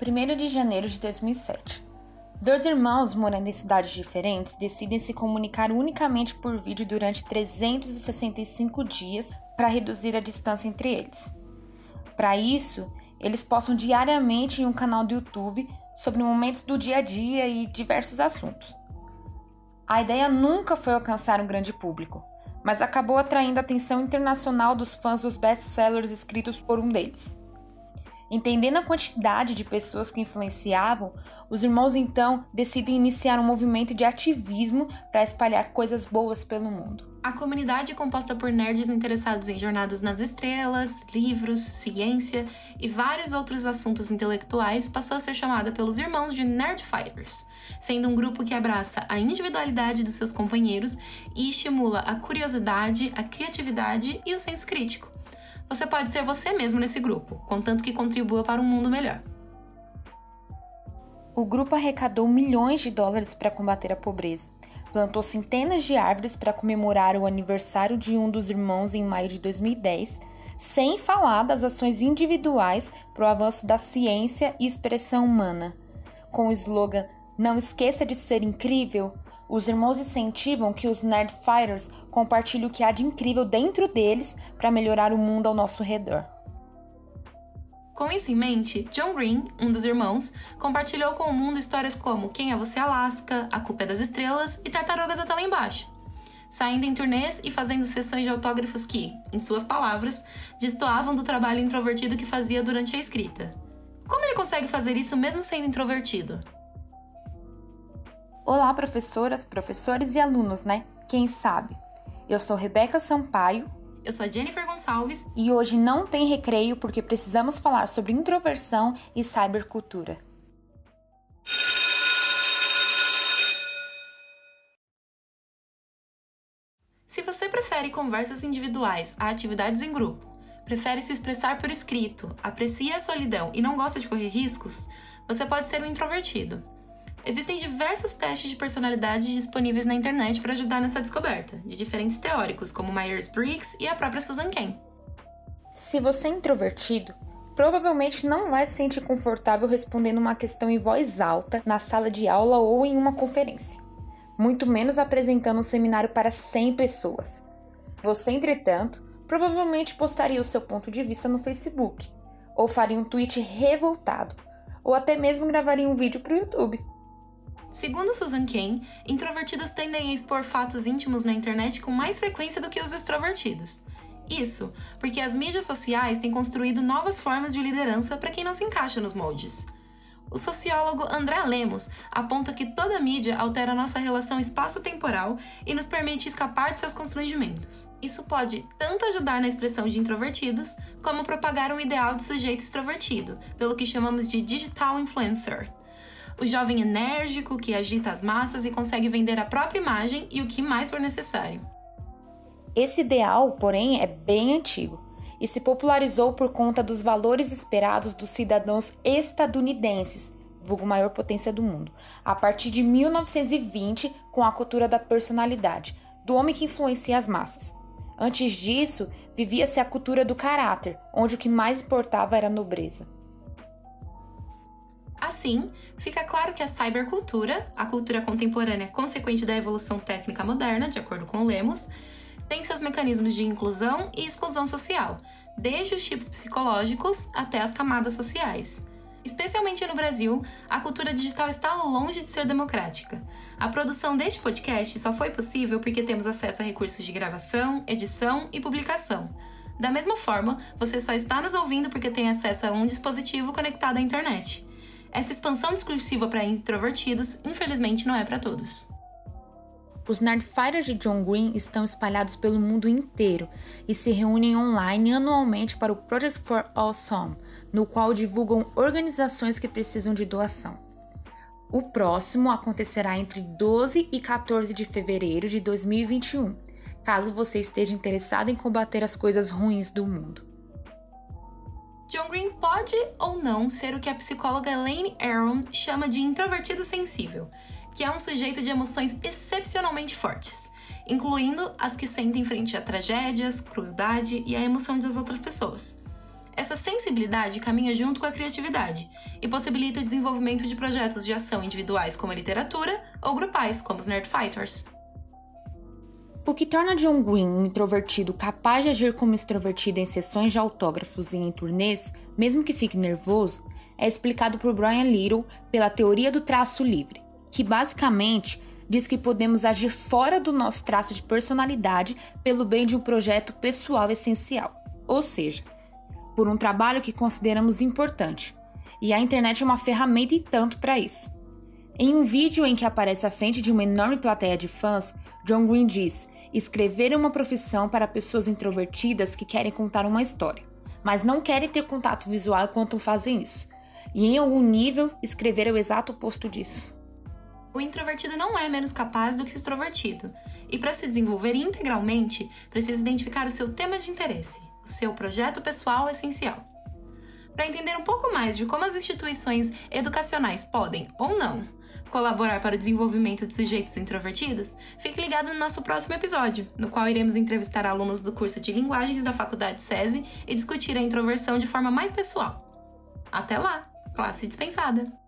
1 de janeiro de 2007. Dois irmãos morando em cidades diferentes decidem se comunicar unicamente por vídeo durante 365 dias para reduzir a distância entre eles. Para isso, eles postam diariamente em um canal do YouTube sobre momentos do dia a dia e diversos assuntos. A ideia nunca foi alcançar um grande público, mas acabou atraindo a atenção internacional dos fãs dos best-sellers escritos por um deles. Entendendo a quantidade de pessoas que influenciavam, os irmãos então decidem iniciar um movimento de ativismo para espalhar coisas boas pelo mundo. A comunidade é composta por nerds interessados em jornadas nas estrelas, livros, ciência e vários outros assuntos intelectuais passou a ser chamada pelos irmãos de Nerdfighters, sendo um grupo que abraça a individualidade dos seus companheiros e estimula a curiosidade, a criatividade e o senso crítico. Você pode ser você mesmo nesse grupo, contanto que contribua para um mundo melhor. O grupo arrecadou milhões de dólares para combater a pobreza, plantou centenas de árvores para comemorar o aniversário de um dos irmãos em maio de 2010, sem falar das ações individuais para o avanço da ciência e expressão humana. Com o slogan Não esqueça de ser incrível, os irmãos incentivam que os Nerdfighters compartilhem o que há de incrível dentro deles para melhorar o mundo ao nosso redor. Com isso em mente, John Green, um dos irmãos, compartilhou com o mundo histórias como Quem é Você Alaska, A Culpa é das Estrelas e Tartarugas até lá embaixo. Saindo em turnês e fazendo sessões de autógrafos que, em suas palavras, destoavam do trabalho introvertido que fazia durante a escrita. Como ele consegue fazer isso mesmo sendo introvertido? Olá, professoras, professores e alunos, né? Quem sabe? Eu sou Rebeca Sampaio. Eu sou a Jennifer Gonçalves. E hoje não tem recreio porque precisamos falar sobre introversão e cybercultura. Se você prefere conversas individuais a atividades em grupo, prefere se expressar por escrito, aprecia a solidão e não gosta de correr riscos, você pode ser um introvertido. Existem diversos testes de personalidade disponíveis na internet para ajudar nessa descoberta, de diferentes teóricos, como Myers-Briggs e a própria Susan Cain. Se você é introvertido, provavelmente não vai se sentir confortável respondendo uma questão em voz alta na sala de aula ou em uma conferência, muito menos apresentando um seminário para 100 pessoas. Você, entretanto, provavelmente postaria o seu ponto de vista no Facebook, ou faria um tweet revoltado, ou até mesmo gravaria um vídeo para o YouTube. Segundo Susan Cain, introvertidos tendem a expor fatos íntimos na internet com mais frequência do que os extrovertidos. Isso porque as mídias sociais têm construído novas formas de liderança para quem não se encaixa nos moldes. O sociólogo André Lemos aponta que toda mídia altera nossa relação espaço-temporal e nos permite escapar de seus constrangimentos. Isso pode tanto ajudar na expressão de introvertidos, como propagar um ideal de sujeito extrovertido, pelo que chamamos de digital influencer o jovem enérgico que agita as massas e consegue vender a própria imagem e o que mais for necessário. Esse ideal, porém, é bem antigo e se popularizou por conta dos valores esperados dos cidadãos estadunidenses, vulgo maior potência do mundo, a partir de 1920 com a cultura da personalidade, do homem que influencia as massas. Antes disso, vivia-se a cultura do caráter, onde o que mais importava era a nobreza. Assim, fica claro que a cybercultura, a cultura contemporânea consequente da evolução técnica moderna, de acordo com Lemos, tem seus mecanismos de inclusão e exclusão social, desde os chips psicológicos até as camadas sociais. Especialmente no Brasil, a cultura digital está longe de ser democrática. A produção deste podcast só foi possível porque temos acesso a recursos de gravação, edição e publicação. Da mesma forma, você só está nos ouvindo porque tem acesso a um dispositivo conectado à internet. Essa expansão discursiva para introvertidos, infelizmente, não é para todos. Os Nerdfighters de John Green estão espalhados pelo mundo inteiro e se reúnem online anualmente para o Project for Awesome, no qual divulgam organizações que precisam de doação. O próximo acontecerá entre 12 e 14 de fevereiro de 2021, caso você esteja interessado em combater as coisas ruins do mundo. John Green pode ou não ser o que a psicóloga Elaine Aron chama de introvertido sensível, que é um sujeito de emoções excepcionalmente fortes, incluindo as que sentem frente a tragédias, crueldade e a emoção das outras pessoas. Essa sensibilidade caminha junto com a criatividade e possibilita o desenvolvimento de projetos de ação individuais como a literatura ou grupais como os Nerdfighters. O que torna John Green um introvertido capaz de agir como extrovertido em sessões de autógrafos e em turnês, mesmo que fique nervoso, é explicado por Brian Little pela teoria do traço livre, que basicamente diz que podemos agir fora do nosso traço de personalidade pelo bem de um projeto pessoal essencial, ou seja, por um trabalho que consideramos importante. E a internet é uma ferramenta e tanto para isso. Em um vídeo em que aparece à frente de uma enorme plateia de fãs, John Green diz Escrever é uma profissão para pessoas introvertidas que querem contar uma história, mas não querem ter contato visual enquanto fazem isso. E em algum nível, escrever é o exato oposto disso. O introvertido não é menos capaz do que o extrovertido, e para se desenvolver integralmente, precisa identificar o seu tema de interesse, o seu projeto pessoal essencial. Para entender um pouco mais de como as instituições educacionais podem ou não colaborar para o desenvolvimento de sujeitos introvertidos, fique ligado no nosso próximo episódio, no qual iremos entrevistar alunos do curso de Linguagens da Faculdade SESI e discutir a introversão de forma mais pessoal. Até lá! Classe dispensada!